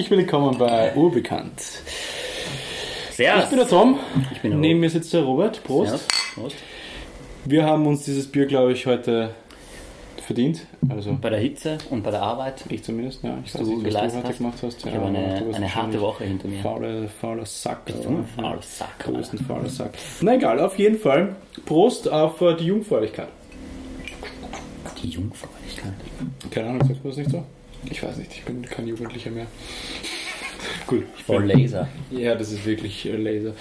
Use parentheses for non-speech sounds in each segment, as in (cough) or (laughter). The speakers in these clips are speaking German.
herzlich willkommen bei Urbekannt. Servus. Ich bin der Tom, Ich bin der neben mir sitzt der Robert. Prost. Servus. Prost. Wir haben uns dieses Bier, glaube ich, heute verdient. Also Bei der Hitze und bei der Arbeit. ich zumindest. Ja, ich du weiß nicht, was du heute hast. gemacht hast. Ich Ja, habe eine, du eine harte Woche hinter mir. Fauler, fauler Sack. Du fauler Sack, Du bist Alter. ein fauler Sack. Na egal, auf jeden Fall. Prost auf äh, die Jungfräulichkeit. Die Jungfräulichkeit. Keine Ahnung, sagt man das nicht so? Ich weiß nicht, ich bin kein Jugendlicher mehr. (laughs) Gut. Voll bin- Laser. Ja, das ist wirklich äh, Laser.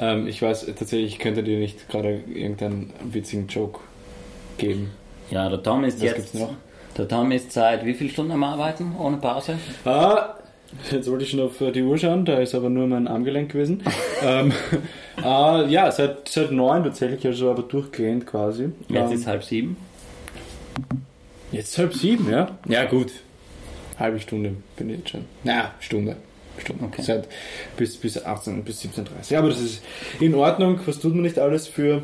Ähm, ich weiß äh, tatsächlich, ich könnte dir nicht gerade irgendeinen witzigen Joke geben. Ja, der Tom ist Was jetzt. gibt's noch? Der Tom ist seit wie viel Stunden am Arbeiten ohne Pause? Ah, jetzt wollte ich schon auf äh, die Uhr schauen, da ist aber nur mein Armgelenk gewesen. (laughs) ähm, ah, (laughs) ja, seit, seit neun tatsächlich, also aber durchgehend quasi. Jetzt Ähm, ist halb sieben. jetzt halb sieben, ja? Ja, gut. Halbe Stunde bin ich jetzt schon. Na, Stunde. Stunde. Okay. Seit bis, bis 18, bis 17.30 Ja, aber das ist in Ordnung. Was tut man nicht alles für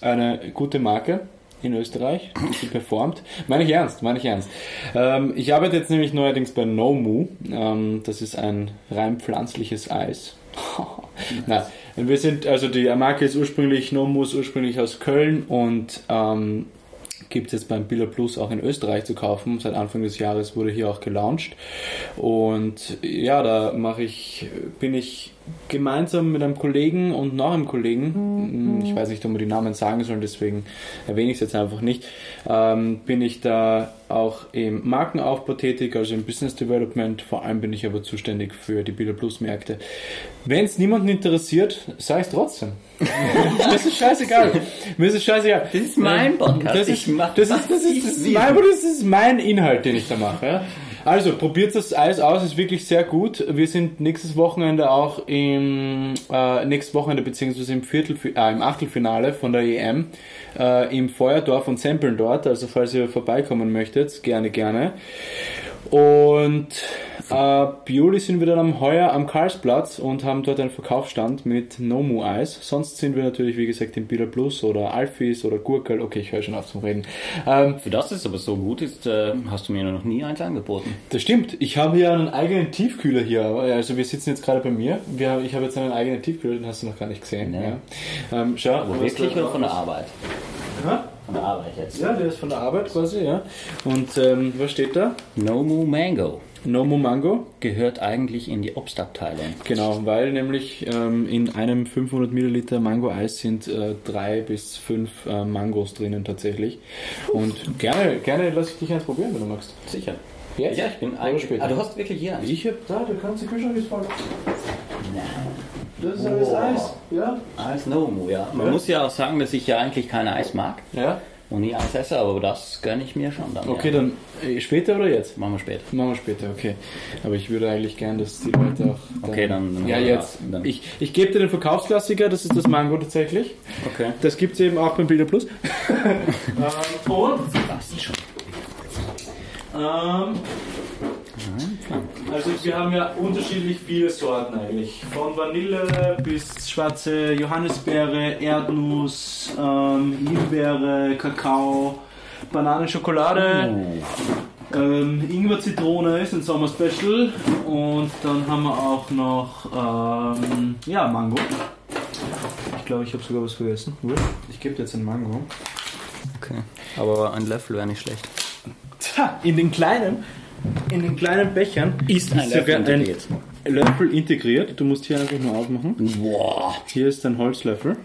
eine gute Marke in Österreich, die performt? Meine ich ernst, meine ich ernst. Ähm, ich arbeite jetzt nämlich neuerdings bei Nomu. Ähm, das ist ein rein pflanzliches Eis. (laughs) Na, wir sind, also die Marke ist ursprünglich, Nomu ist ursprünglich aus Köln und ähm, gibt es jetzt beim Billa Plus auch in Österreich zu kaufen. Seit Anfang des Jahres wurde hier auch gelauncht. Und ja, da mache ich, bin ich gemeinsam mit einem Kollegen und noch einem Kollegen, ich weiß nicht, ob wir die Namen sagen sollen, deswegen erwähne ich es jetzt einfach nicht, ähm, bin ich da auch im Markenaufbau tätig, also im Business Development. Vor allem bin ich aber zuständig für die Billa Plus Märkte. Wenn es niemanden interessiert, sage ich es trotzdem. (laughs) das ist scheißegal. Mir ist es scheißegal. Das ist mein Podcast. Das ist, das, ist, das, ist, das, ist mein, das ist mein Inhalt, den ich da mache. Also, probiert das Eis aus, ist wirklich sehr gut. Wir sind nächstes Wochenende auch im, äh, nächstes Wochenende beziehungsweise im Viertel, äh, im Achtelfinale von der EM äh, im Feuerdorf und Samplen dort. Also, falls ihr vorbeikommen möchtet, gerne, gerne. Und ab Juli sind wir dann am Heuer am Karlsplatz und haben dort einen Verkaufsstand mit Nomu Eis. Sonst sind wir natürlich, wie gesagt, im Billa Plus oder Alfis oder Gurkel. Okay, ich höre schon auf zum Reden. Ähm, Für das es aber so gut ist, äh, hast du mir noch nie eins angeboten. das stimmt. Ich habe hier einen eigenen Tiefkühler hier. Also wir sitzen jetzt gerade bei mir. Wir, ich habe jetzt einen eigenen Tiefkühler, den hast du noch gar nicht gesehen. Nee. Ja. Ähm, schau, was wirklich oder von der Arbeit? ist. Von der Arbeit jetzt. Ja, der ist von der Arbeit quasi, ja. Und ähm, was steht da? Nomu Mango Nomu Mango. gehört eigentlich in die Obstabteilung. Genau, weil nämlich ähm, in einem 500 Milliliter Mango-Eis sind äh, drei bis fünf äh, Mangos drinnen tatsächlich. Und gerne, gerne lasse ich dich eins probieren, wenn du magst. Sicher. Jetzt? Ja, ich bin eigentlich. später? Ah, du hast wirklich hier eins. Ich hab da, du kannst die Kühlschrank ist voll. Nein. Das ist alles Eis, ja? Als Nomu, ja. Man Ja. muss ja auch sagen, dass ich ja eigentlich kein Eis mag Ja. und nie Eis esse, aber das gönne ich mir schon dann. Okay, ja. dann äh, später oder jetzt? Machen wir später. Machen wir später, okay. Aber ich würde eigentlich gern, dass die Leute auch. Okay, dann- dann ja, machen wir jetzt. das. Dann- Ich, ich gebe dir den Verkaufsklassiker, das ist das Mango tatsächlich. Okay. Das gibt es eben auch beim Bilder Plus. (laughs) ähm, und. Passt schon. Ähm, also wir haben ja unterschiedlich viele Sorten eigentlich. Von Vanille bis schwarze Johannisbeere, Erdnuss, ähm, Himbeere, Kakao, Banane, Schokolade, ähm, Ingwer, Zitrone ist ein Sommer Special und dann haben wir auch noch ähm, ja, Mango. Ich glaube, ich habe sogar was vergessen. Ich gebe dir jetzt ein Mango. Okay. Aber ein Löffel wäre nicht schlecht. In den kleinen, in den kleinen Bechern Ist ein Löffel sogar integriert. ein Löffel integriert. Du musst hier einfach nur aufmachen. Boah. Hier ist ein Holzlöffel.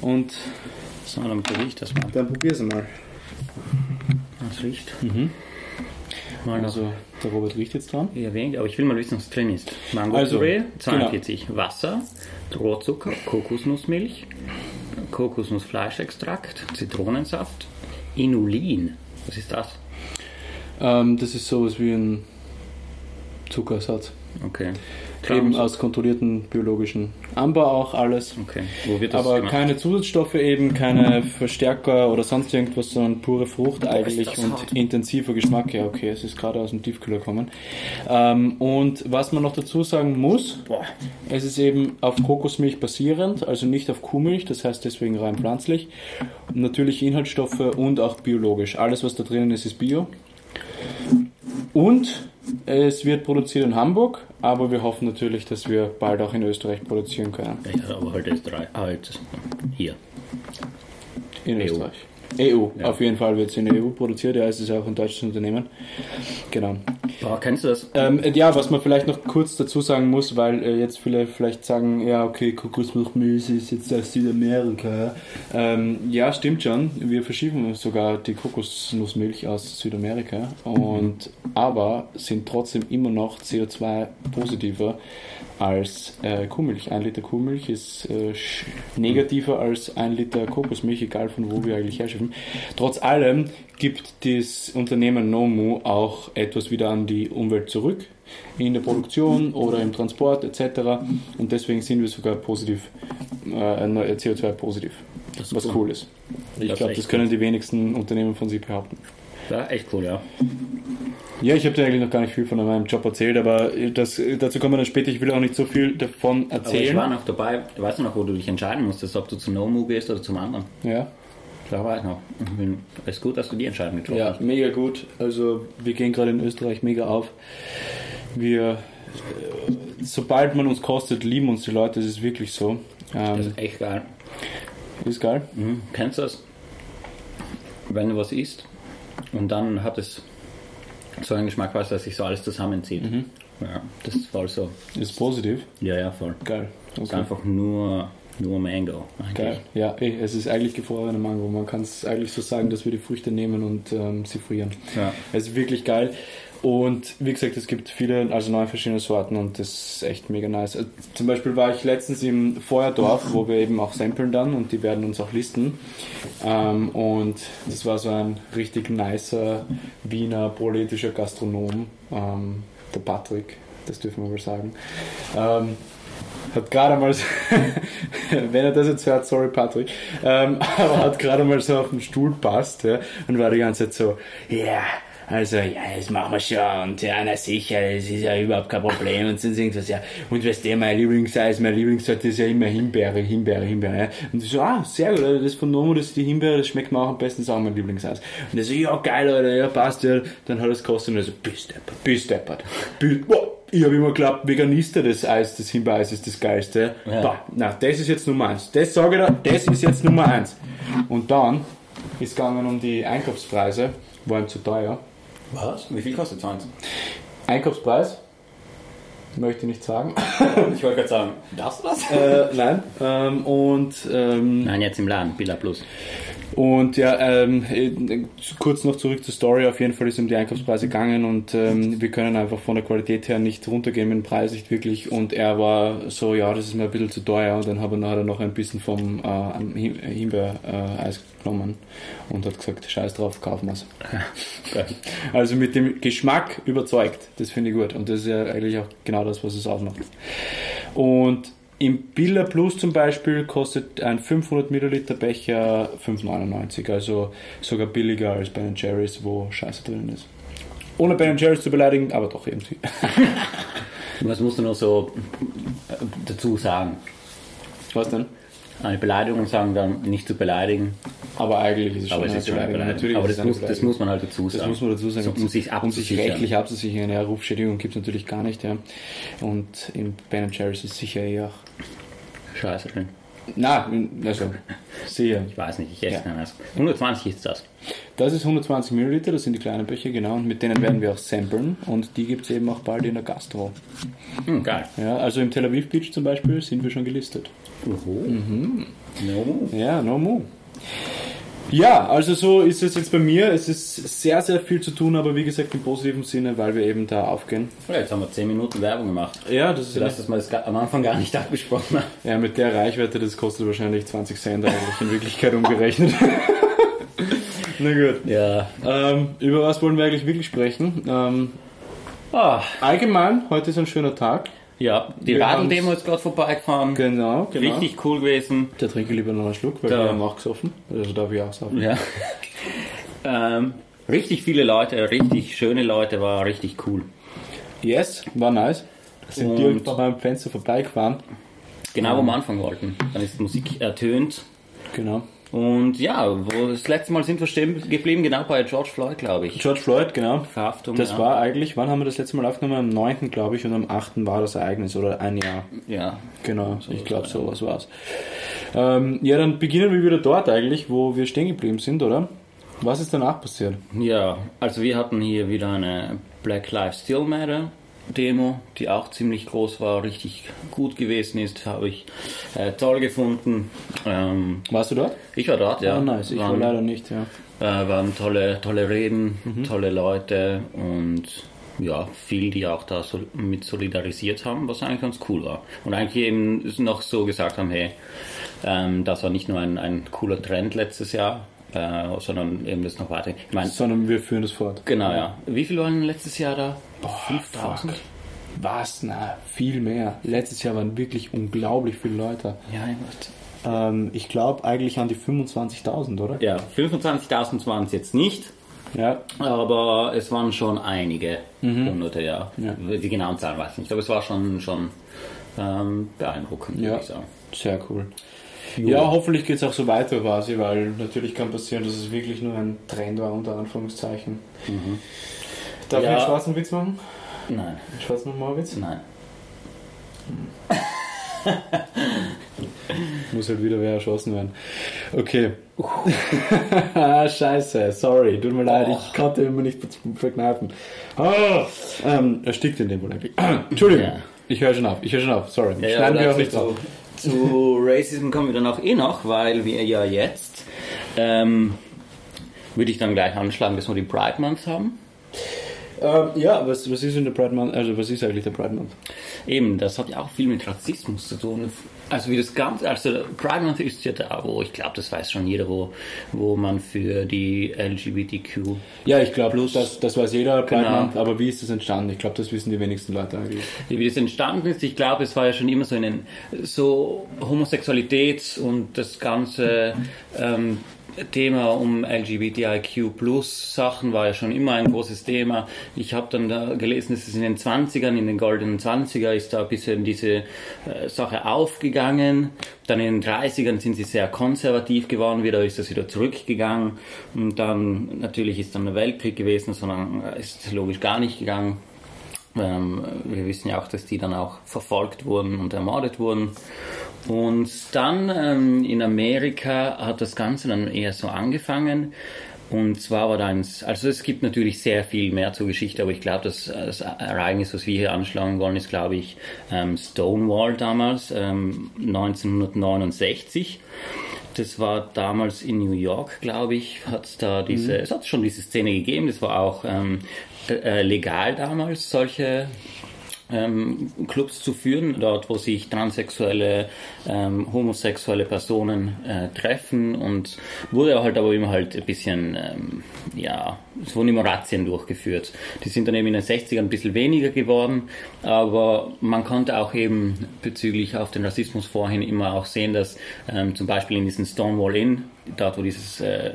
Und So, dann probiere ich das mal. dann probier's mal. Das riecht. Mal noch Also der Robert riecht jetzt dran. eher wenig, aber ich will mal wissen, was drin ist. Mango Also, Püree, 42 Wasser, Rohrzucker, Kokosnussmilch, Kokosnussfleischextrakt, Zitronensaft, Inulin. Was ist das? Ähm, das ist sowas wie ein Zuckersatz. Okay. Eben aus kontrollierten biologischen Anbau auch alles. Okay. Wo wird das Aber gemacht? keine Zusatzstoffe eben, keine Verstärker oder sonst irgendwas, sondern pure Frucht eigentlich und hart. intensiver Geschmack. Ja, okay, es ist gerade aus dem Tiefkühler gekommen. Ähm, und was man noch dazu sagen muss, Boah. es ist eben auf Kokosmilch basierend, also nicht auf Kuhmilch, das heißt deswegen rein pflanzlich. Natürliche Inhaltsstoffe und auch biologisch. Alles, was da drinnen ist, ist bio. Und es wird produziert in Hamburg, aber wir hoffen natürlich, dass wir bald auch in Österreich produzieren können. Ja, aber halt Österreich. Halt hier. In EU. Österreich. EU, Ja. auf jeden Fall wird es in der EU produziert, ja, es ist auch ein deutsches Unternehmen. Genau. Boah, kennst du das? Ähm, ja, was man vielleicht noch kurz dazu sagen muss, weil äh, jetzt viele vielleicht sagen, ja, okay, Kokosmilchmilch ist jetzt aus Südamerika. Ähm, ja, stimmt schon. Wir verschieben sogar die Kokosnussmilch aus Südamerika und aber sind trotzdem immer noch CO2 positiver als äh, Kuhmilch. Ein Liter Kuhmilch ist äh, negativer als ein Liter Kokosmilch, egal von wo wir eigentlich herschiffen. Trotz allem gibt das Unternehmen Nomu auch etwas wieder an die Umwelt zurück in der Produktion oder im Transport etc. Und deswegen sind wir sogar positiv, äh, CO2 positiv, Das ist was cool. ist. Ich glaube, das können die wenigsten Unternehmen von sich behaupten. Ja, echt cool, ja. Ja, ich habe dir eigentlich noch gar nicht viel von meinem Job erzählt, aber das, dazu kommen wir dann später. Ich will auch nicht so viel davon Aber ich erzählen. war noch dabei, weißt du noch, wo du dich entscheiden musstest, ob du zu Nomu gehst oder zum anderen? ja. Da war ich noch. Es ist gut, dass du die Entscheidung getroffen Ja, hast. mega gut. Also wir gehen gerade in Österreich mega auf. Wir, sobald man uns kostet, lieben uns die Leute. Das ist wirklich so. Das Ähm, ist echt geil. ist geil. Mhm. Kennst du das? Wenn du was isst und dann hat es so einen Geschmack, du, dass sich so alles zusammenzieht. Mhm. Ja, das ist voll so. Ist positiv. Ja, ja, voll. Geil. Es ist Okay. einfach nur, nur Mango. Eigentlich. Geil. Ja, eh, es ist eigentlich gefrorene Mango. Man kann es eigentlich so sagen, dass wir die Früchte nehmen und ähm, sie frieren. Ja. Es ist wirklich geil. Und wie gesagt, es gibt viele, also neun verschiedene Sorten und das ist echt mega nice. Äh, Zum Beispiel war ich letztens im Feuerdorf, wo wir eben auch samplen dann und die werden uns auch listen. Ähm, und das war so ein richtig nicer Wiener politischer Gastronom, ähm, der Patrick, das dürfen wir wohl sagen. Ähm, hat gerade mal, so, (laughs) wenn er das jetzt hört, sorry Patrick, (laughs) aber hat gerade mal so auf den Stuhl passt ja, und war die ganze Zeit so, ja, also ja, das machen wir schon und ja, na sicher, das ist ja überhaupt kein Problem und sonst irgendwas, ja. Und weißt du, mein Lieblingseis, mein Lieblingssorte ist ja immer Himbeere, Himbeere, Himbeere. Ja. Und ich so, ah, sehr gut, das von Nomo, das ist die Himbeere, das schmeckt mir auch am besten, das ist auch mein Lieblingseis. Und er so, ja, geil, Alter, ja, passt, ja. Dann hat er es gekostet und er so, bist deppert, bist deppert. Bist, ich habe immer geglaubt, Veganister, das Eis, das Himbeereis ist das geilste. Ja. Bah, na, das ist jetzt Nummer eins. Das sage ich dir, das ist jetzt Nummer eins. Und dann ist gegangen um die Einkaufspreise, war ihm zu teuer. Was? Wie viel kostet eins? Einkaufspreis? Möchte ich nicht sagen. (laughs) Ich wollte gerade sagen, darfst du das? äh, nein. Ähm, und ähm, Nein, jetzt im Laden, Billa Plus. Und ja, ähm, äh, kurz noch zurück zur Story. Auf jeden Fall ist um die Einkaufspreise gegangen und ähm, wir können einfach von der Qualität her nicht runtergehen mit dem Preis, nicht wirklich. Und er war so, ja, das ist mir ein bisschen zu teuer. Und dann hat er nachher noch ein bisschen vom äh, Himbeereis genommen und hat gesagt, scheiß drauf, kaufen wir's. (laughs) Also mit dem Geschmack überzeugt. Das finde ich gut. Und das ist ja eigentlich auch genau das, was es ausmacht. Und im Billa Plus zum Beispiel kostet ein 500 Milliliter Becher 5,99. Also sogar billiger als Ben Jerry's, wo Scheiße drin ist. Ohne Ben Jerry's zu beleidigen, aber doch irgendwie. (laughs) Was musst du noch so dazu sagen? Was denn? Eine Beleidigung sagen, dann nicht zu beleidigen. Aber eigentlich ist es Aber schon es eine Beleidigung. Natürlich Aber das muss, das Beleidigung. muss man halt dazu Das sagen. muss man dazu sagen. So, um sich um sich rechtlich abzusichern. Ja, Rufschädigung gibt es natürlich gar nicht. Ja. Und in Ben Jerry's ist sicher eh auch. Scheiße. Na, also sicher. Ich weiß nicht, ich esse Ja. keinen Eis. 120 ist das. Das ist 120 Milliliter, das sind die kleinen Becher, genau, und mit denen werden wir auch samplen und die gibt es eben auch bald in der Gastro. Hm, geil. Ja, also im Tel Aviv Beach zum Beispiel sind wir schon gelistet. Oho. Mhm. No. Ja, no more. Ja, also so ist es jetzt bei mir. Es ist sehr, sehr viel zu tun, aber wie gesagt im positiven Sinne, weil wir eben da aufgehen. Jetzt haben wir 10 Minuten Werbung gemacht. Ja, das ist das, dass wir das am Anfang gar nicht (laughs) abgesprochen haben. ja mit der Reichweite, das kostet wahrscheinlich 20 Cent eigentlich in Wirklichkeit umgerechnet. (laughs) Na gut. Ja. Ähm, über was wollen wir eigentlich wirklich sprechen? Ähm, Ah, allgemein, heute ist ein schöner Tag. Ja, die Radl-Demo ist gerade vorbeigefahren. Genau, genau. Richtig cool gewesen. Da trinke ich lieber noch einen Schluck, weil Da- wir haben auch gesoffen. Also darf ich auch saufen. Ja. (laughs) ähm, richtig viele Leute, richtig schöne Leute, war richtig cool. Yes, war nice. Sind Und- direkt bei meinem Fenster vorbeigefahren. Genau, wo wir anfangen wollten. Dann ist die Musik ertönt. Genau. Und ja, wo das letzte Mal sind wir stehen geblieben, genau bei George Floyd, glaube ich. George Floyd, genau. Verhaftung. Das ja. war eigentlich, wann haben wir das letzte Mal aufgenommen? Am 9. glaube ich und am 8. war das Ereignis oder ein Jahr. Ja. Genau, ich glaube sowas war's. Ähm, ja, dann beginnen wir wieder dort eigentlich, wo wir stehen geblieben sind, oder? Was ist danach passiert? Ja, also wir hatten hier wieder eine Black Lives Still Matter Demo, die auch ziemlich groß war, richtig gut gewesen ist, habe ich äh, toll gefunden. Ähm, Warst du dort? ich war dort, ja. Ah, nice. Ich war waren, leider nicht, ja. äh, waren tolle, tolle Reden, Mhm. tolle Leute und ja, viel, die auch da so mit solidarisiert haben, was eigentlich ganz cool war. Und eigentlich eben noch so gesagt haben, hey, ähm, das war nicht nur ein, ein cooler Trend letztes Jahr, äh, sondern eben das noch weiter. Ich meine, Sondern wir führen das fort. Genau, ja. Wie viel waren letztes Jahr da? Boah, 5000? fuck. Was? Na, viel mehr. Letztes Jahr waren wirklich unglaublich viele Leute. Ja. Ähm, ich glaube eigentlich an die 25.000, oder? Ja, 25.000 waren es jetzt nicht, Ja. aber es waren schon einige Hunderte, ja. Ja. Die genauen Zahlen weiß ich nicht, aber es war schon, schon ähm, beeindruckend, würde Ja. ich sagen. Sehr cool. Ja, hoffentlich geht es auch so weiter quasi, weil natürlich kann passieren, dass es wirklich nur ein Trend war, unter Anführungszeichen. Darf Ja. ich einen schwarzen Witz machen? Nein, Einen schwarzen Humorwitz? nein. (laughs) Muss halt wieder wer erschossen werden. Okay. (laughs) Scheiße, sorry, tut mir leid, ich konnte immer nicht verkneifen. Oh, ähm, erstickt in dem wohl eigentlich. (clears throat) Entschuldigung, Ja. ich höre schon auf, ich höre schon auf, sorry. Ja, Schneiden wir auch nicht zu, drauf. zu Racism kommen wir dann auch eh noch, weil wir ja jetzt, ähm, würde ich dann gleich anschlagen, dass wir die Pride Month haben. Ähm, ja, was, was ist in der Pride Month, also was ist eigentlich der Pride Month? Eben, das hat ja auch viel mit Rassismus zu tun. Also wie das Ganze, also Pride Month ist ja da, wo ich glaube, das weiß schon jeder, wo, wo man für die LGBTQ Ja, ich glaube, das, das weiß jeder, Pride Genau. Month, aber wie ist das entstanden? Ich glaube, das wissen die wenigsten Leute eigentlich. Wie das entstanden ist, ich glaube, es war ja schon immer so in den, so Homosexualität und das ganze ähm, Thema um LGBTIQ Plus Sachen war ja schon immer ein großes Thema. Ich habe dann da gelesen, dass es in den 20ern, in den goldenen 20er ist da ein bisschen diese äh, Sache aufgegangen. Dann in den 30ern sind sie sehr konservativ geworden, wieder ist das wieder zurückgegangen. Und dann natürlich ist dann der Weltkrieg gewesen, sondern äh, ist logisch gar nicht gegangen. Ähm, wir wissen ja auch, dass die dann auch verfolgt wurden und ermordet wurden. Und dann ähm, in Amerika hat das Ganze dann eher so angefangen. Und zwar war da eins, also es gibt natürlich sehr viel mehr zur Geschichte, aber ich glaube, das, das Ereignis, was wir hier anschlagen wollen, ist, glaube ich, ähm, Stonewall damals, ähm, 1969. Das war damals in New York, glaube ich, hat da diese, es hat schon diese Szene gegeben, das war auch ähm, äh, legal damals, solche ähm, Clubs zu führen, dort wo sich transsexuelle, ähm, homosexuelle Personen äh, treffen und wurde halt aber immer halt ein bisschen, ähm, ja, es wurden immer Razzien durchgeführt. Die sind dann eben in den 60ern ein bisschen weniger geworden, aber man konnte auch eben bezüglich auf den Rassismus vorhin immer auch sehen, dass ähm, zum Beispiel in diesem Stonewall Inn, dort wo dieses äh,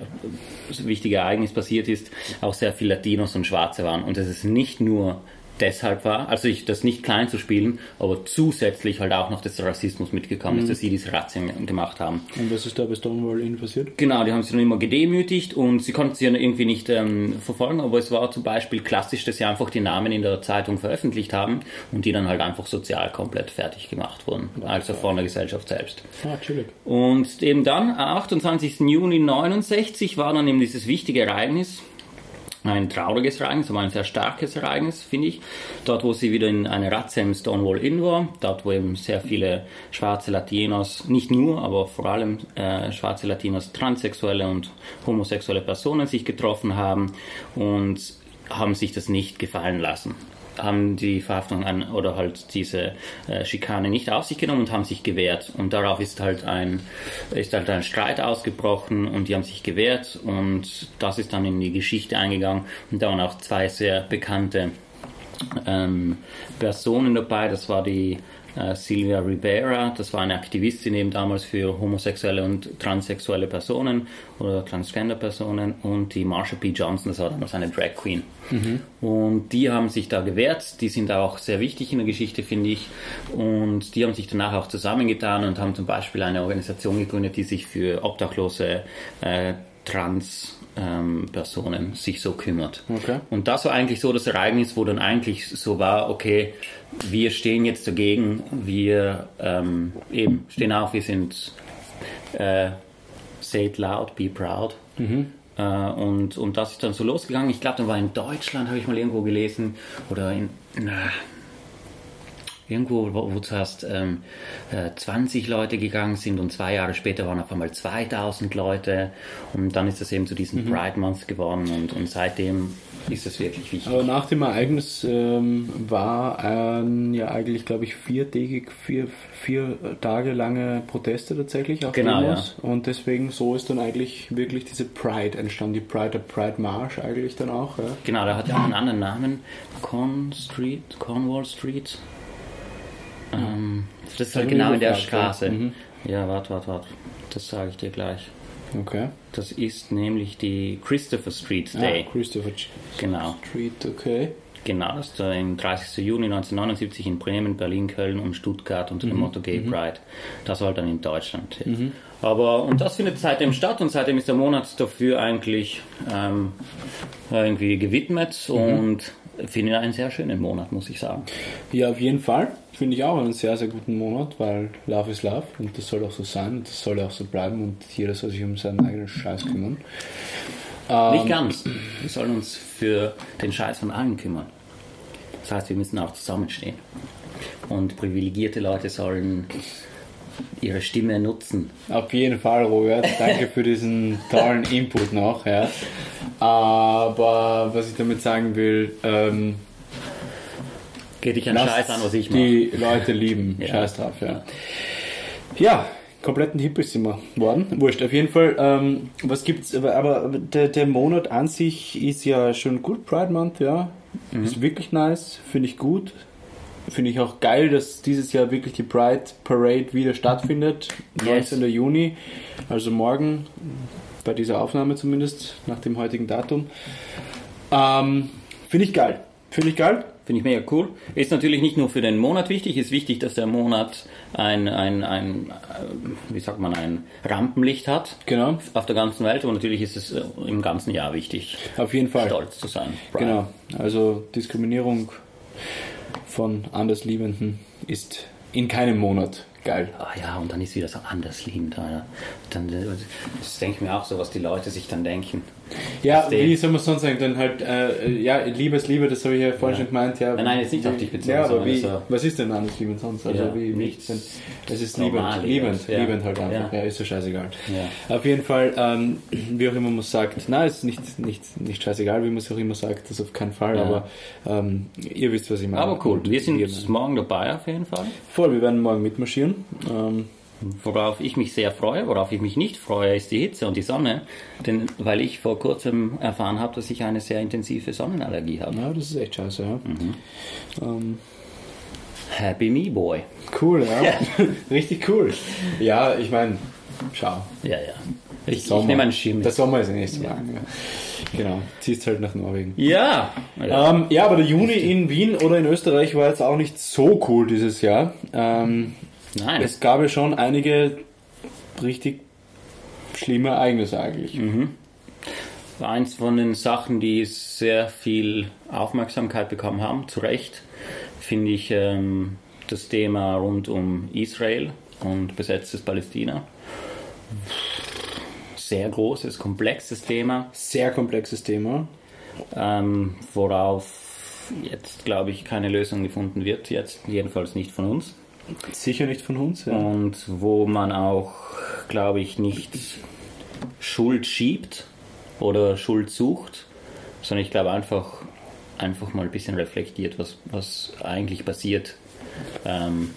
wichtige Ereignis passiert ist, auch sehr viele Latinos und Schwarze waren und es nicht nur deshalb war, also ich das nicht klein zu spielen, aber zusätzlich halt auch noch, der Rassismus mitgekommen ist, dass sie diese Razzien gemacht haben. Und was ist da bei Stonewall Inn passiert? Genau, die haben sie dann immer gedemütigt und sie konnten sie dann irgendwie nicht ähm, verfolgen, aber es war zum Beispiel klassisch, dass sie einfach die Namen in der Zeitung veröffentlicht haben und die dann halt einfach sozial komplett fertig gemacht wurden, also von der Gesellschaft selbst. Ah, chillig. Und eben dann, am 28. Juni 69 war dann eben dieses wichtige Ereignis, ein trauriges Ereignis, aber ein sehr starkes Ereignis, finde ich. Dort, wo sie wieder in eine Razzia im Stonewall Inn war, dort, wo eben sehr viele schwarze Latinos, nicht nur, aber vor allem äh, schwarze Latinos, transsexuelle und homosexuelle Personen sich getroffen haben und haben sich das nicht gefallen lassen haben die Verhaftung an oder halt diese äh, Schikane nicht auf sich genommen und haben sich gewehrt. Und darauf ist halt ein ist halt ein Streit ausgebrochen und die haben sich gewehrt und das ist dann in die Geschichte eingegangen und da waren auch zwei sehr bekannte ähm, Personen dabei. Das war die äh, Silvia Rivera, das war eine Aktivistin eben damals für homosexuelle und transsexuelle Personen oder Transgender-Personen und die Marsha P. Johnson, das war damals eine Drag Queen. Und die haben sich da gewehrt, die sind auch sehr wichtig in der Geschichte, finde ich. Und die haben sich danach auch zusammengetan und haben zum Beispiel eine Organisation gegründet, die sich für obdachlose äh, Trans ähm, Personen sich so kümmert. Okay. Und das war eigentlich so das Ereignis, wo dann eigentlich so war, okay, wir stehen jetzt dagegen, wir ähm, eben stehen auf, wir sind äh, say it loud, be proud. Äh, und, und das ist dann so losgegangen. Ich glaube, dann war in Deutschland, habe ich mal irgendwo gelesen, oder in, na, irgendwo, wo, wo zuerst ähm, äh, 20 Leute gegangen sind und zwei Jahre später waren auf einmal 2000 Leute und dann ist das eben zu diesem Pride Month geworden und, und seitdem ist das wirklich wichtig. Aber nach dem Ereignis ähm, war ein, ja eigentlich, glaube ich, viertägig, vier, vier Tage lange Proteste tatsächlich auf Genau, Demos. Und deswegen so ist dann eigentlich wirklich diese Pride entstanden, die Pride, der Pride March eigentlich dann auch. Ja. Genau, der hat ja auch einen anderen Namen. Con Street, Cornwall Street. Ähm, das ist halt genau in der. Straße. Mhm. Ja, warte, warte, warte. Das sage ich dir gleich. Okay. Das ist nämlich die Christopher Street Ah, Day. Christopher Genau, Street, okay. genau. Das ist der im 30. Juni 1979 in Bremen, Berlin, Köln und Stuttgart unter Mhm. dem Motto Gay Pride. Das war halt dann in Deutschland. Aber, und das findet seitdem statt und seitdem ist der Monat dafür eigentlich ähm, irgendwie gewidmet Mhm. und finde ich einen sehr schönen Monat, muss ich sagen. Ja, auf jeden Fall. Finde ich auch einen sehr, sehr guten Monat, weil Love is Love und das soll auch so sein und das soll auch so bleiben und jeder soll sich um seinen eigenen Scheiß kümmern. Ähm, Nicht ganz. Wir sollen uns für den Scheiß von allen kümmern. Das heißt, wir müssen auch zusammenstehen. Und privilegierte Leute sollen ihre Stimme nutzen. Auf jeden Fall, Robert. Danke für diesen tollen Input noch. Ja. Aber was ich damit sagen will, ähm, Geht dich lasst Scheiß an, was ich mache. die Leute lieben. Ja. Scheiß drauf, ja. Ja, kompletten Hippies sind wir worden. Wurscht, auf jeden Fall. Ähm, was gibt's? Aber, aber der, der Monat an sich ist ja schon gut. Pride Month, ja. Mhm. Ist wirklich nice. Finde ich gut. Finde ich auch geil, dass dieses Jahr wirklich die Pride Parade wieder stattfindet. Yes. 19. Juni, also morgen, bei dieser Aufnahme zumindest, nach dem heutigen Datum. Ähm, Finde ich geil. Finde ich geil. Finde ich mega cool. Ist natürlich nicht nur für den Monat wichtig, ist wichtig, dass der Monat ein, ein, ein äh, wie sagt man, ein Rampenlicht hat Genau. auf der ganzen Welt und natürlich ist es äh, im ganzen Jahr wichtig, Auf jeden Fall. stolz zu sein. Pride. Genau, also Diskriminierung von Andersliebenden ist in keinem Monat geil. Ah ja, und dann ist wieder so andersliebend. Ja. Dann, äh, das denke ich mir auch so, was die Leute sich dann denken. Ja, wie soll man sonst sagen? Dann halt, äh, ja, Liebe ist Liebe, das habe ich ja vorhin schon gemeint. Ja, Nein, nein, jetzt nicht wie, auf dich bezogen, Ja, aber wie, so- was ist denn Andersliebend sonst? Also Ja, wie, nichts denn, es ist normal, liebend, liebend, ja. liebend halt einfach. Ja. Ja. ist ja scheißegal. Ja. Auf jeden Fall, ähm, wie auch immer man sagt, nein, ist nicht, nicht, nicht scheißegal, wie man es auch immer sagt, das auf keinen Fall, Ja. aber ähm, ihr wisst, was ich meine. Aber cool, wir sind wir- morgen dabei auf jeden Fall. Voll, wir werden morgen mitmarschieren. Ähm, Worauf ich mich sehr freue, worauf ich mich nicht freue, ist die Hitze und die Sonne. Denn weil ich vor kurzem erfahren habe, dass ich eine sehr intensive Sonnenallergie habe. ja, das ist echt scheiße, ja. Mhm. Ähm, Happy Me Boy. cool, ja. (laughs) Richtig cool. Ja, ich meine, schau. Ja, ja. Ich, ich nehme einen Schirm. Der Sommer ist nächstes Mal. Ja. Genau, ziehst halt nach Norwegen. Ja. ja. Ähm, ja, aber der Juni in Wien oder in Österreich war jetzt auch nicht so cool dieses Jahr. Ähm, Nein. es gab ja schon einige richtig schlimme Ereignisse eigentlich. Eins von den Sachen, die sehr viel Aufmerksamkeit bekommen haben, zu Recht, finde ich ähm, das Thema rund um Israel und besetztes Palästina. Sehr großes, komplexes Thema, Sehr komplexes Thema. ähm, worauf jetzt, glaube ich, keine Lösung gefunden wird, jetzt jedenfalls nicht von uns. Sicher nicht von uns. Ja. Und wo man auch, glaube ich, nicht Schuld schiebt oder Schuld sucht, sondern ich glaube einfach, einfach mal ein bisschen reflektiert, was, was eigentlich passiert. Ähm,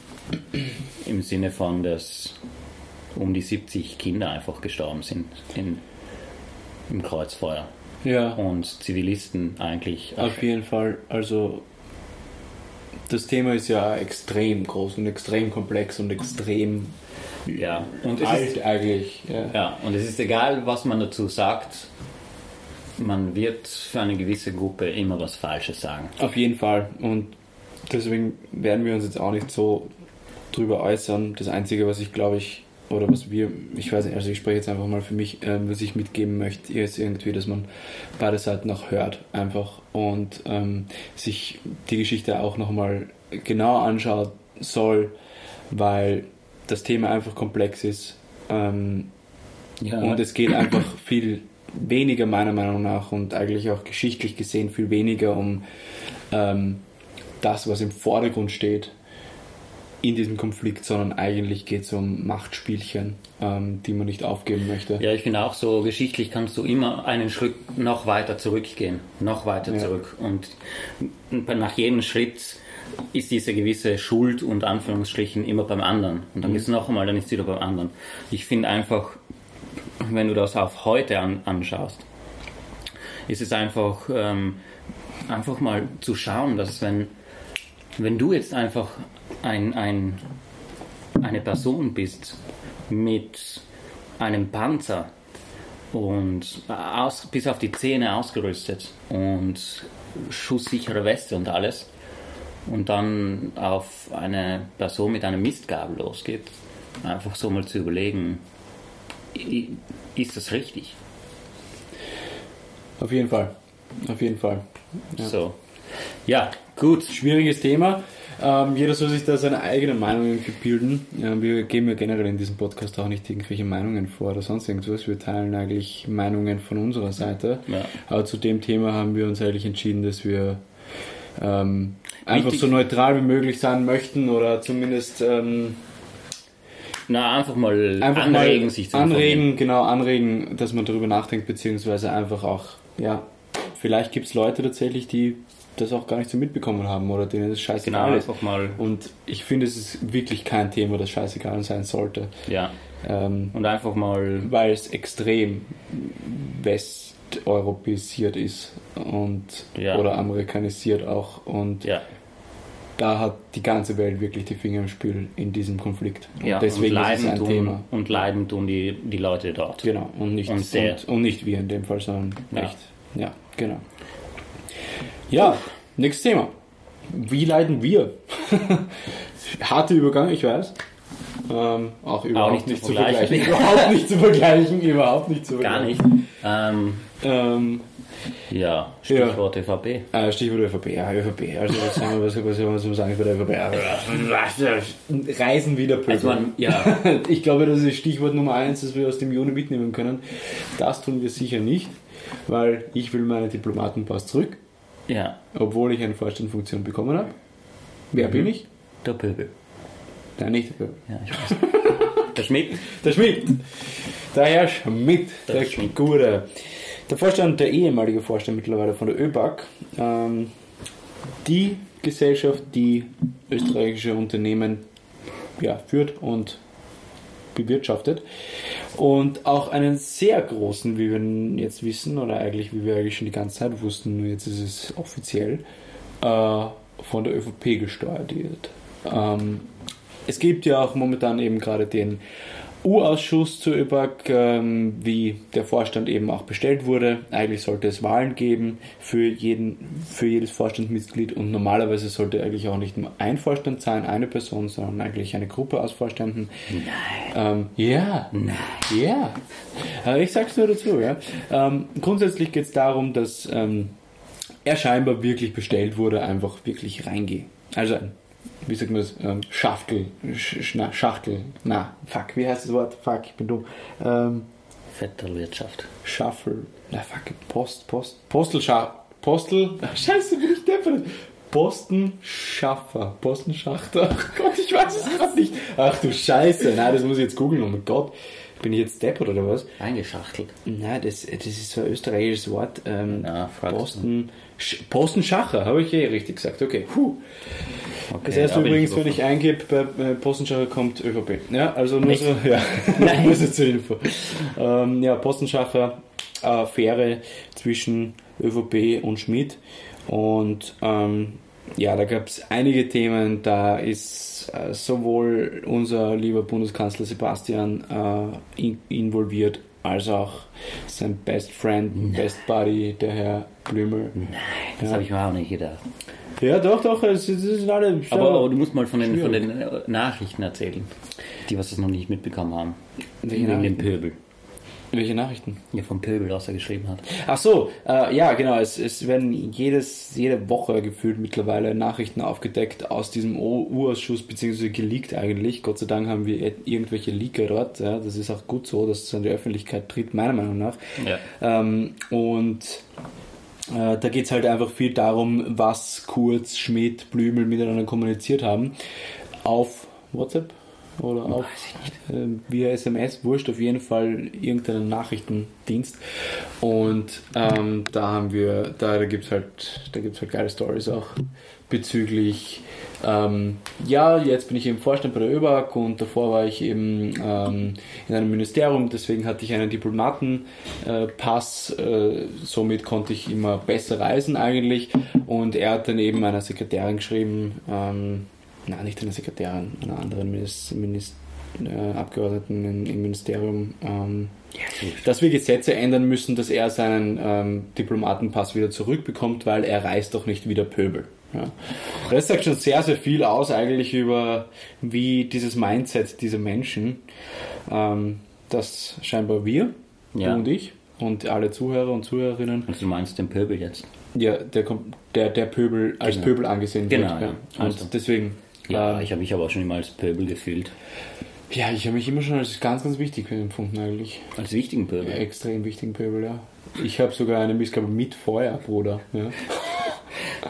Im Sinne von, dass um die 70 Kinder einfach gestorben sind in, im Kreuzfeuer ja. und Zivilisten eigentlich Auf jeden Fall, also das Thema ist ja extrem groß und extrem komplex und extrem Ja, und es alt ist, eigentlich. Ja. ja, und es ist egal, was man dazu sagt, man wird für eine gewisse Gruppe immer was Falsches sagen. Auf jeden Fall. Und deswegen werden wir uns jetzt auch nicht so drüber äußern. Das Einzige, was ich glaube ich, oder was wir, ich weiß nicht, also ich spreche jetzt einfach mal für mich, ähm, was ich mitgeben möchte, ist irgendwie, dass man beide Seiten auch hört einfach und ähm, sich die Geschichte auch nochmal genau anschaut soll, weil das Thema einfach komplex ist. Ähm, Ja, und es geht einfach viel weniger, meiner Meinung nach, und eigentlich auch geschichtlich gesehen viel weniger um ähm, das, was im Vordergrund steht in diesem Konflikt, sondern eigentlich geht es um Machtspielchen, ähm, die man nicht aufgeben möchte. Ja, ich finde auch so, geschichtlich kannst du immer einen Schritt noch weiter zurückgehen, noch weiter Ja. zurück. Und nach jedem Schritt ist diese gewisse Schuld und Anführungsstrichen immer beim anderen. Und dann ist es noch einmal, dann ist es wieder beim anderen. Ich finde einfach, wenn du das auf heute an, anschaust, ist es einfach, ähm, einfach mal zu schauen, dass wenn, wenn du jetzt einfach ein, ein, eine Person bist mit einem Panzer und aus, bis auf die Zähne ausgerüstet und schusssichere Weste und alles und dann auf eine Person mit einem Mistgabel losgeht, einfach so mal zu überlegen, ist das richtig? Auf jeden Fall. Auf jeden Fall. Ja. So. Ja, gut. Schwieriges Thema. Ähm, jeder soll sich da seine eigenen Meinungen bilden. Ja, wir geben ja generell in diesem Podcast auch nicht irgendwelche Meinungen vor oder sonst irgendwas. Wir teilen eigentlich Meinungen von unserer Seite. Ja. Aber zu dem Thema haben wir uns eigentlich entschieden, dass wir ähm, einfach so neutral wie möglich sein möchten oder zumindest ähm, Na, einfach mal einfach anregen, mal sich zu informieren. anregen, genau anregen, dass man darüber nachdenkt, beziehungsweise einfach auch, ja, vielleicht gibt es Leute tatsächlich, die das auch gar nicht so mitbekommen haben oder denen das Genau, scheißegal ist. einfach mal, Und ich finde, es ist wirklich kein Thema, das scheißegal sein sollte. ja. Ähm, Und einfach mal, weil es extrem westeuropäisiert ist und Ja. oder amerikanisiert auch und ja. da hat die ganze Welt wirklich die Finger im Spiel in diesem Konflikt. Und ja. deswegen und ist es ein tun, Thema. Und leiden tun die, die Leute dort. Genau, und nicht, Und und, und, nicht wir in dem Fall, sondern Ja. echt. Ja, genau. Ja, nächstes Thema. Wie leiden wir? (laughs) Harter Übergang, ich weiß. Ähm, auch überhaupt nicht nicht, zu vergleichen. vergleichen. (laughs) überhaupt nicht zu vergleichen. Überhaupt nicht zu Gar vergleichen. nicht. Ähm, Ähm, ja, Stichwort ÖVP. äh, Stichwort ÖVP. Ja, ÖVP. Also, was, sagen wir, was, was soll man so sagen bei der ÖVP? Reisen wieder Pöbel. Also ja, (laughs) Ich glaube, das ist Stichwort Nummer eins, das wir aus dem Juni mitnehmen können. Das tun wir sicher nicht, weil ich will meine Diplomatenpass zurück, ja, obwohl ich eine Vorstandsfunktion bekommen habe. Wer Mhm. bin ich? der Pöbel. Nein, nicht der Pöbel. Ja, ich weiß. (laughs) Der Schmidt. Der Schmidt. Der Herr Schmidt, Der der, Schmidt. Gute. Der Vorstand, der ehemalige Vorstand mittlerweile von der ÖBAG, ähm, die Gesellschaft, die österreichische Unternehmen ja, führt und bewirtschaftet und auch einen sehr großen, wie wir jetzt wissen, oder eigentlich wie wir eigentlich schon die ganze Zeit wussten, nur jetzt ist es offiziell, äh, von der ÖVP gesteuert wird. Ähm, es gibt ja auch momentan eben gerade den U-Ausschuss zur ÖBAG, ähm, wie der Vorstand eben auch bestellt wurde. Eigentlich sollte es Wahlen geben für, jeden, für jedes Vorstandsmitglied und normalerweise sollte eigentlich auch nicht nur ein Vorstand sein, eine Person, sondern eigentlich eine Gruppe aus Vorständen. Ähm, ja, ja. Aber ich sag's nur dazu, ja. Ähm, grundsätzlich geht es darum, dass ähm, er scheinbar wirklich bestellt wurde, einfach wirklich reingehe. Also ein, wie sagt man das, ähm, Schachtel, Sch, Sch- na, Schachtel, na, fuck, wie heißt das Wort? Fuck, ich bin dumm. Ähm, Vetterwirtschaft. Shuffle, na fuck, Post, Post, Postelschach, Postel, (laughs) scheiße, bin ich deppert. Postenschaffer, Postenschachter, ach Gott, ich weiß es gerade nicht. Ach du Scheiße, nein, das muss ich jetzt googeln, oh mein Gott. Bin ich jetzt deppert oder was? Eingeschachtelt. Nein, das, das ist so ein österreichisches Wort. Ähm, du. Posten, Sch- Postenschacher, habe ich eh richtig gesagt. Okay. Puh. Okay, Das ich übrigens, wenn ich eingebe, bei äh, Postenschacher kommt ÖVP. Ja, also nur Nicht? so, ja. (laughs) Nein. nur so zur Info. Ähm, ja, Postenschacher, Affäre zwischen ÖVP und Schmidt. Und ähm, ja, da gab es einige Themen. Da ist äh, sowohl unser lieber Bundeskanzler Sebastian äh, in, involviert, als auch sein Best Friend, Best Buddy, der Herr Blümel. Das Ja. habe ich mir auch nicht gedacht. Ja, doch, doch, es, es sind alle. Aber, aber du musst mal von den, von den äh, Nachrichten erzählen, die was das noch nicht mitbekommen haben. Welche Wegen dem? Pöbel. Welche Nachrichten? Ja, vom Pöbel, was er geschrieben hat. Ach so, äh, ja, genau. Es, es werden jedes, jede Woche gefühlt mittlerweile Nachrichten aufgedeckt aus diesem U-Ausschuss, beziehungsweise geleakt eigentlich. Gott sei Dank haben wir et- irgendwelche Leaker dort. Ja, das ist auch gut so, dass es an die Öffentlichkeit tritt, meiner Meinung nach. Ja. Ähm, und äh, da geht es halt einfach viel darum, was Kurz, Schmidt, Blümel miteinander kommuniziert haben. Auf WhatsApp oder auf äh, via SMS, wurscht, auf jeden Fall irgendeinen Nachrichtendienst. Und ähm, da haben wir, da gibt es halt, da gibt's halt geile Stories auch bezüglich, ähm, ja, jetzt bin ich im Vorstand bei der ÖBAG und davor war ich eben ähm, in einem Ministerium, deswegen hatte ich einen Diplomatenpass, äh, somit konnte ich immer besser reisen eigentlich. Und er hat dann eben einer Sekretärin geschrieben, ähm, nein, nicht einer Sekretärin, einer anderen Minis, Minis, äh, Abgeordneten im, im Ministerium, ähm, dass wir Gesetze ändern müssen, dass er seinen ähm, Diplomatenpass wieder zurückbekommt, weil er reist doch nicht wieder Pöbel. Ja. Das sagt schon sehr, sehr viel aus eigentlich über wie dieses Mindset dieser Menschen, ähm, das scheinbar wir, Ja. du und ich und alle Zuhörer und Zuhörerinnen, Also du meinst den Pöbel jetzt? ja, der, kommt- der, der Pöbel als Genau. Pöbel angesehen Genau, wird. ja. Und Also. deswegen, Ja, ich habe mich aber auch schon immer als Pöbel gefühlt. ja, ich habe mich immer schon als ganz, ganz wichtig empfunden eigentlich. Als wichtigen Pöbel. Extrem wichtigen Pöbel, ja. Ich habe sogar eine Missgabe mit Feuer, Bruder. Ja.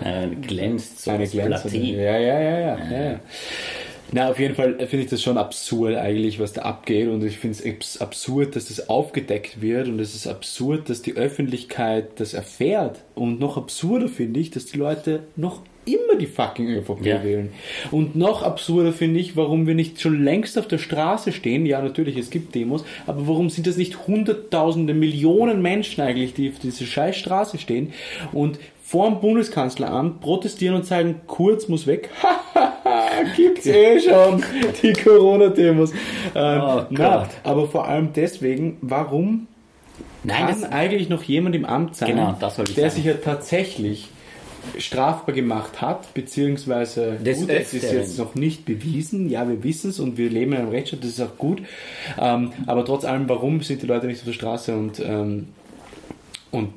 (laughs) Glänzt so Eine glänzende. Ja, ja, ja, ja, ja. ja. Na, auf jeden Fall finde ich das schon absurd eigentlich, was da abgeht. Und ich finde es absurd, dass das aufgedeckt wird. Und es ist absurd, dass die Öffentlichkeit das erfährt. Und noch absurder finde ich, dass die Leute noch immer die fucking ÖVP Ja. wählen. Und noch absurder finde ich, warum wir nicht schon längst auf der Straße stehen. Ja, natürlich, es gibt Demos. Aber warum sind das nicht hunderttausende, Millionen Menschen eigentlich, die auf dieser scheiß Straße stehen und vor dem Bundeskanzleramt protestieren und sagen, Kurz muss weg. (laughs) Gibt's eh schon, die Corona-Demos. Ähm, Oh na, aber vor allem deswegen, warum Nein, kann eigentlich noch jemand im Amt sein, Genau, der sagen. sich ja tatsächlich strafbar gemacht hat, beziehungsweise Des gut, es ist jetzt noch nicht bewiesen, ja, wir wissen es und wir leben in einem Rechtsstaat, das ist auch gut, ähm, aber trotz allem, warum sind die Leute nicht auf der Straße und, ähm, und,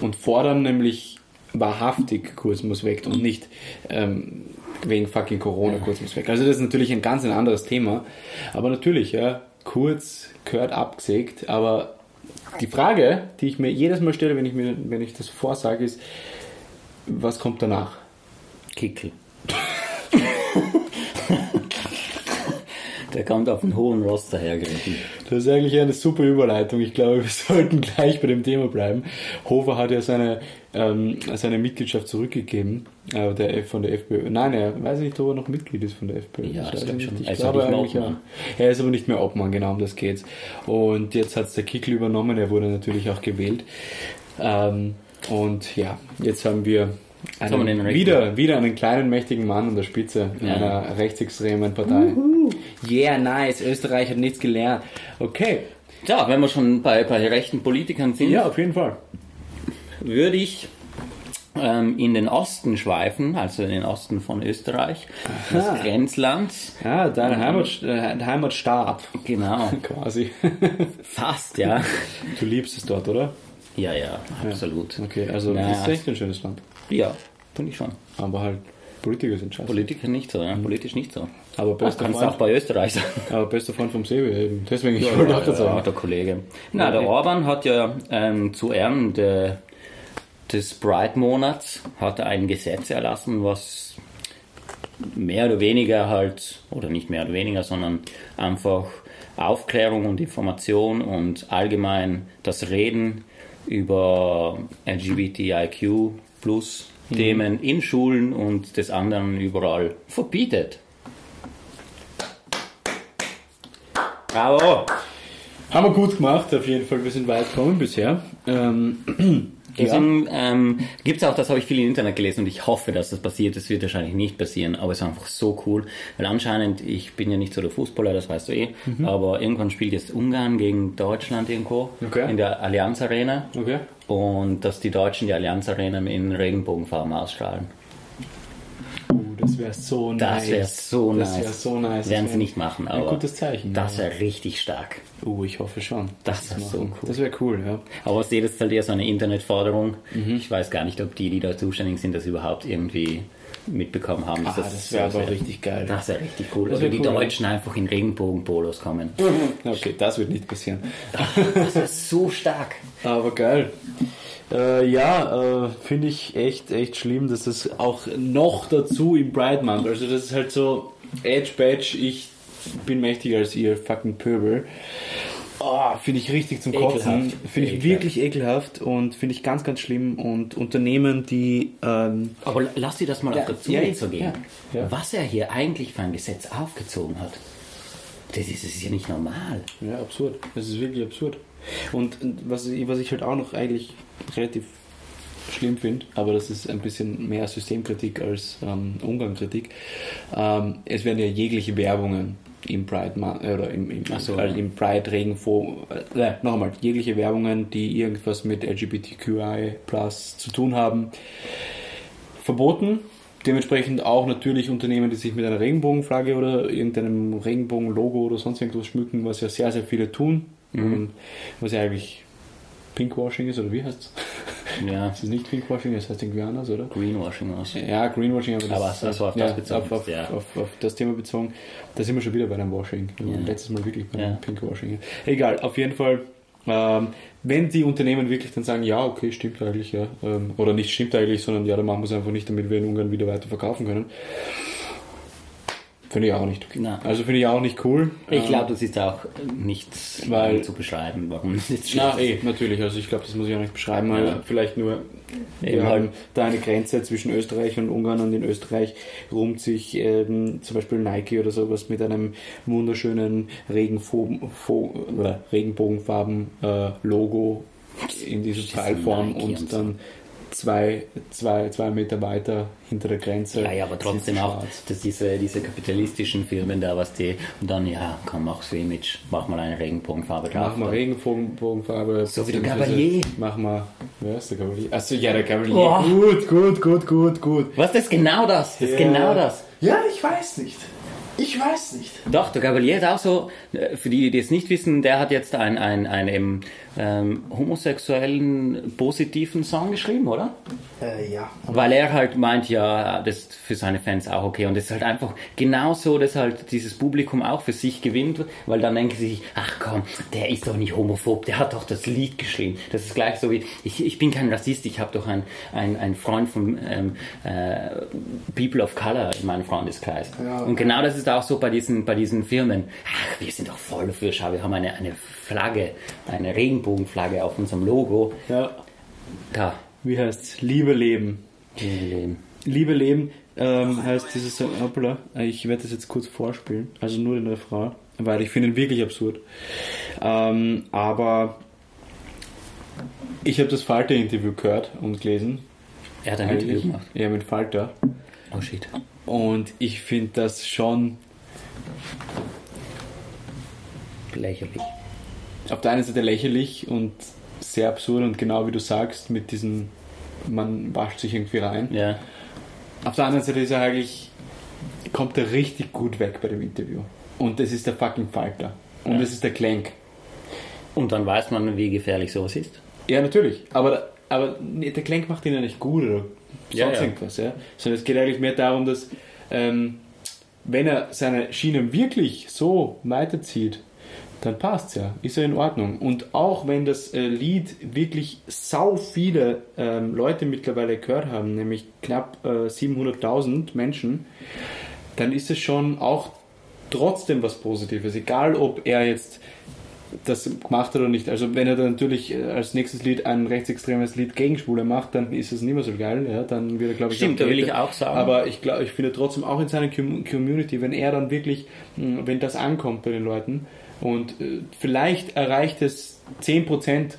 und fordern nämlich wahrhaftig, Kurs muss weg und nicht ähm, wegen fucking Corona, Kurz muss weg. Also das ist natürlich ein ganz ein anderes Thema, aber natürlich, ja, Kurz gehört abgesägt, aber die Frage, die ich mir jedes Mal stelle, wenn ich mir, wenn ich das vorsage, ist, was kommt danach? Kickel. Der kommt auf einen hohen Ross dahergeritten. Das ist eigentlich eine super Überleitung. Ich glaube, wir (laughs) sollten gleich bei dem Thema bleiben. Hofer hat ja seine, ähm, seine Mitgliedschaft zurückgegeben äh, der F von der FPÖ. Nein, er weiß nicht, ob er noch Mitglied ist von der FPÖ. Ja, Das ich schon. Ich Er ist glaube auch nicht mehr eigentlich. Er ist aber nicht mehr Obmann, genau um das geht's. Und jetzt hat es der Kickl übernommen. Er wurde natürlich auch gewählt. Ähm, und ja, jetzt haben wir einen, Rechten. wieder, wieder einen kleinen, mächtigen Mann an der Spitze Ja. einer rechtsextremen Partei. Yeah, nice. Österreich hat nichts gelernt. Okay. Ja, wenn wir schon bei, bei rechten Politikern sind, Ja, auf jeden Fall. würde ich ähm, in den Osten schweifen, also in den Osten von Österreich, Aha. des Grenzlands. Ja, dein Heimat, äh, Heimatstaat Genau, (laughs) quasi. fast, ja. Du liebst es dort, oder? Ja, ja, absolut. Okay, also Naja. ist echt ein schönes Land. Ja, finde ich schon. Aber halt, Politiker sind scheiße. Politiker nicht so, ja. politisch nicht so. Aber Das bester kannst du auch Freund, bei Österreich sagen. (laughs) aber bester Freund vom Sebi eben. Deswegen, ich wollte auch ja, sagen. der Kollege. Na, Ja, der. Orban hat ja ähm, zu Ehren der, des Pride-Monats hat er ein Gesetz erlassen, was mehr oder weniger halt, oder nicht mehr oder weniger, sondern einfach Aufklärung und Information und allgemein das Reden über LGBTIQ plus Themen in Schulen und des anderen überall verbietet. Bravo! Haben wir gut gemacht, auf jeden Fall. Wir sind weit gekommen bisher. Ähm, Deswegen ähm, gibt es auch, das habe ich viel im Internet gelesen und ich hoffe, dass das passiert. Das wird wahrscheinlich nicht passieren, aber es ist einfach so cool, weil anscheinend, ich bin ja nicht so der Fußballer, das weißt du eh, aber irgendwann spielt jetzt Ungarn gegen Deutschland irgendwo Okay. in der Allianz Arena Okay. und dass die Deutschen die Allianz Arena in Regenbogenfarben ausstrahlen. Das wäre so nice. Das wäre so das nice. wäre so nice. Werden Das sie nicht machen, aber Ein gutes Zeichen. das wäre richtig stark. Uh, ich hoffe schon. Das dass wär sie so cool. Das wäre cool, ja. Aber ich sehe das ist halt eher so eine Internetforderung. Mhm. Ich weiß gar nicht, ob die, die da zuständig sind, das überhaupt irgendwie mitbekommen haben. Ah, das wäre so aber richtig geil. Das wäre richtig cool. Das Oder wär die cool. Deutschen einfach in Regenbogenpolos kommen. (laughs) Okay, das wird nicht passieren. Das wäre so stark. Aber geil. Äh, ja, äh, finde ich echt, echt schlimm, dass das auch noch dazu im Pride Month, also das ist halt so Edge Badge, ich bin mächtiger als ihr fucking Pöbel. Oh, finde ich richtig zum Kotzen. Finde ich Ekelhaft. wirklich ekelhaft und finde ich ganz, ganz schlimm. Und Unternehmen, die ähm, Aber lass dir das mal Ja, auf der Zunge ja, zu gehen. ja, ja. Was er hier eigentlich für ein Gesetz aufgezogen hat. Das ist, das ist ja nicht normal. Ja, absurd. Das ist wirklich absurd. Und was, ich- was ich halt auch noch eigentlich relativ schlimm finde, aber das ist ein bisschen mehr Systemkritik als ähm, Umgangkritik, ähm, es werden ja jegliche Werbungen im Pride äh, oder im, im, so, äh, im Pride Regenfo äh, noch einmal jegliche Werbungen, die irgendwas mit LGBTQI Plus zu tun haben, verboten. Dementsprechend auch natürlich Unternehmen, die sich mit einer Regenbogenflagge oder irgendeinem Regenbogenlogo oder sonst irgendwas schmücken, was ja sehr, sehr viele tun. Und was ja eigentlich Pinkwashing ist, oder wie heißt es? Ja, Es ist nicht Pinkwashing, es heißt irgendwie anders, oder? Greenwashing aus. Ja, Greenwashing, aber das, Aber ist- also auf ja, das bezogen Auf, auf, ja. auf, auf das Thema bezogen. Da sind wir schon wieder bei einem Washing. Ja. Letztes Mal wirklich bei Ja. einem Pinkwashing. Egal, auf jeden Fall. Ähm, wenn die Unternehmen wirklich dann sagen, ja, okay, stimmt eigentlich, ja, ähm, oder nicht stimmt eigentlich, sondern ja, dann machen wir es einfach nicht, damit wir in Ungarn wieder weiter verkaufen können. Finde ich auch nicht okay. Na. Also finde ich auch nicht cool. Ich Ähm, glaube, das ist auch nicht Weil- zu beschreiben, warum es jetzt Na, eh, natürlich. Also ich glaube, das muss ich auch nicht beschreiben. Ja. aber Vielleicht nur, Eben halt. da eine Grenze zwischen Österreich und Ungarn und in Österreich rumt sich ähm, zum Beispiel Nike oder sowas mit einem wunderschönen Regenbogenfarben äh, Logo in dieser Nike und und dann zwei, zwei, zwei Meter weiter hinter der Grenze. Ja, ja, aber trotzdem auch, dass diese, diese kapitalistischen Firmen da, was die, und dann, ja, komm, mach's Image, mach mal eine Regenbogenfarbe drauf. Mach mal Regenbogenfarbe. So wie der Gabalier. Mach mal, wer ist der Gabalier? Achso, ja, der Gabalier. Oh. Gut, gut, gut, gut, gut. Was, das ist genau das, das ist Ja. genau das. Ja, ich weiß nicht. Ich weiß nicht. Doch, der Gabalier ist auch so, äh, für die, die es nicht wissen, der hat jetzt einen, einen, einen eben, ähm, homosexuellen positiven Song geschrieben, oder? Äh, ja. Weil er halt meint, ja, das ist für seine Fans auch okay. Und es ist halt einfach genauso, dass halt dieses Publikum auch für sich gewinnt, weil dann denken sie sich, ach komm, der ist doch nicht homophob, der hat doch das Lied geschrieben. Das ist gleich so wie, ich, ich bin kein Rassist, ich habe doch einen ein, ein Freund von ähm, äh, People of Color in meinem Freundeskreis. Ja. Und genau das ist auch so bei diesen, bei diesen Firmen. Ach, wir sind doch voll dafür, schau, wir haben eine, eine Flagge, eine Regenbogenflagge auf unserem Logo. Ja. Da, Wie heißt's? Liebe Leben. wir leben. Liebe Leben ähm, heißt dieses Song. Hoppla, ich werde das jetzt kurz vorspielen. Also nur den Refrain. Weil ich finde ihn wirklich absurd. Ähm, aber ich habe das Falter-Interview gehört und gelesen. Er hat ein Interview Eigentlich. gemacht. Ja, mit Falter. Oh shit. Und ich finde das schon Lächerlich. Auf der einen Seite lächerlich und sehr absurd und genau wie du sagst, mit diesen, man wascht sich irgendwie rein. Ja. Auf der anderen Seite ist er eigentlich, kommt er richtig gut weg bei dem Interview. Und das ist der fucking Falter. Und Ja. das ist der Clank. Und dann weiß man, wie gefährlich sowas ist. Ja, natürlich. Aber, aber nee, der Clank macht ihn ja nicht gut oder sonst Ja, ja. irgendwas. Ja? Sondern es geht eigentlich mehr darum, dass ähm, wenn er seine Schiene wirklich so weiterzieht, dann passt's ja, ist ja in Ordnung. Und auch wenn das äh, Lied wirklich sau viele ähm, Leute mittlerweile gehört haben, nämlich knapp äh, 700.000 Menschen, dann ist es schon auch trotzdem was Positives, egal ob er jetzt das gemacht hat oder nicht. Also wenn er dann natürlich äh, als nächstes Lied ein rechtsextremes Lied gegen Schwule macht, dann ist es nicht mehr so geil. Ja? Dann wird er, glaube ich, Stimmt, da will ich auch sagen. Aber ich glaube, ich finde trotzdem auch in seiner Com- Community, wenn er dann wirklich, mh, wenn das ankommt bei den Leuten und äh, vielleicht erreicht es 10%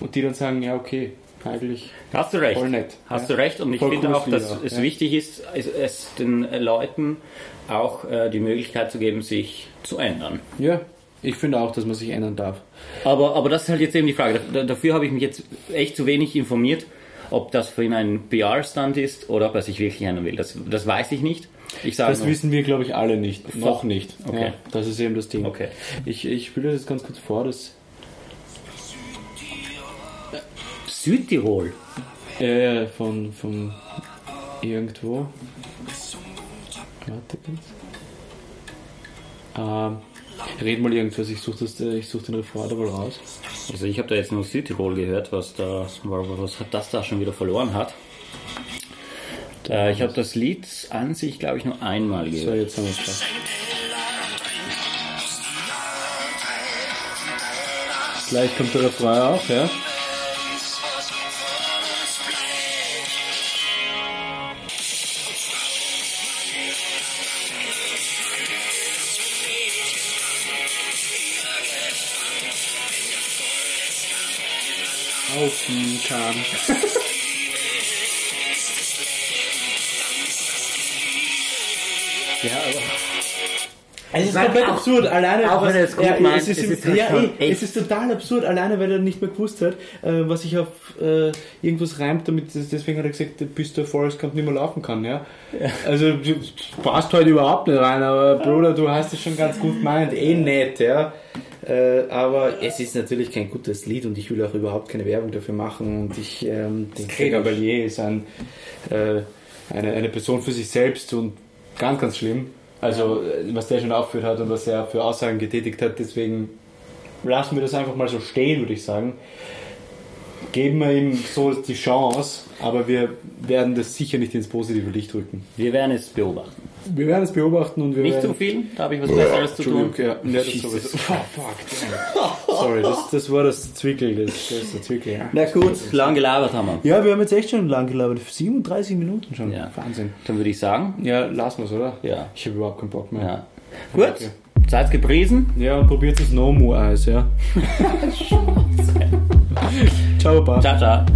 und die dann sagen, ja okay, eigentlich Hast du recht. Voll nett. Hast Ja. du recht und ich Voll finde auch, dass es ja. wichtig ist, es, es den Leuten auch äh, die Möglichkeit zu geben, sich zu ändern. Ja, ich finde auch, dass man sich ändern darf. Aber, aber das ist halt jetzt eben die Frage. Da- Dafür habe ich mich jetzt echt zu wenig informiert, ob das für ihn ein PR-Stand ist oder ob er sich wirklich ändern will. Das, das weiß ich nicht. Das nur, wissen wir, glaube ich, alle nicht. Noch nicht. Okay. Ja, das ist eben das Ding. Okay. Ich, ich spiele das jetzt ganz kurz vor. Das, Südtirol. äh, von, von irgendwo. Warte kurz. Ähm, red mal irgendwas. Ich suche such den Refrain da wohl raus. Also ich habe da jetzt nur Südtirol gehört, was da, was hat das da schon wieder verloren hat. Äh, ich habe das Lied an sich, glaube ich, nur einmal So, gehört. jetzt haben wir es gleich. Kommt der Refrain auch, ja? Außen kam. (laughs) Ja, aber Es ist meine, komplett auch- absurd, alleine. auch wenn er es gut ja, meint, es ist, es ist halt ja, eh, echt- es ist total absurd, alleine weil er nicht mehr gewusst hat, äh, was sich auf äh, irgendwas reimt, damit deswegen hat er gesagt, bis der Forrest Gump nicht mehr laufen kann, ja. Also du passt heute überhaupt nicht rein, aber Bruder, du hast es schon ganz gut gemeint, eh nett, ja. Äh, aber es ist natürlich kein gutes Lied und ich will auch überhaupt keine Werbung dafür machen und ich ähm, denke, Gabalier ist ein, äh, eine, eine Person für sich selbst und ganz, ganz schlimm. Also, äh, was der schon aufgeführt hat und was er für Aussagen getätigt hat, deswegen lassen wir das einfach mal so stehen, würde ich sagen. Geben wir ihm so die Chance, aber wir werden das sicher nicht ins positive Licht rücken. wir werden es beobachten. Wir werden es beobachten und wir Nicht werden... zu viel, da habe ich was Besseres zu tun. Ja, ja, das. Oh, fuck, damn. (laughs) Sorry, das, das war das Zwickel, das, das ist der Zwickel, ja. Na gut, lang gelabert haben wir. Ja, wir haben jetzt echt schon lang gelabert, 37 Minuten schon. Ja. Wahnsinn. Dann würde ich sagen, Ja, lassen wir es, oder? Ja. Ich habe überhaupt keinen Bock mehr. ja. Gut, Okay. seid gepriesen. Ja, und probiert das Nomu-Eis, ja. (laughs) (laughs) Ciao,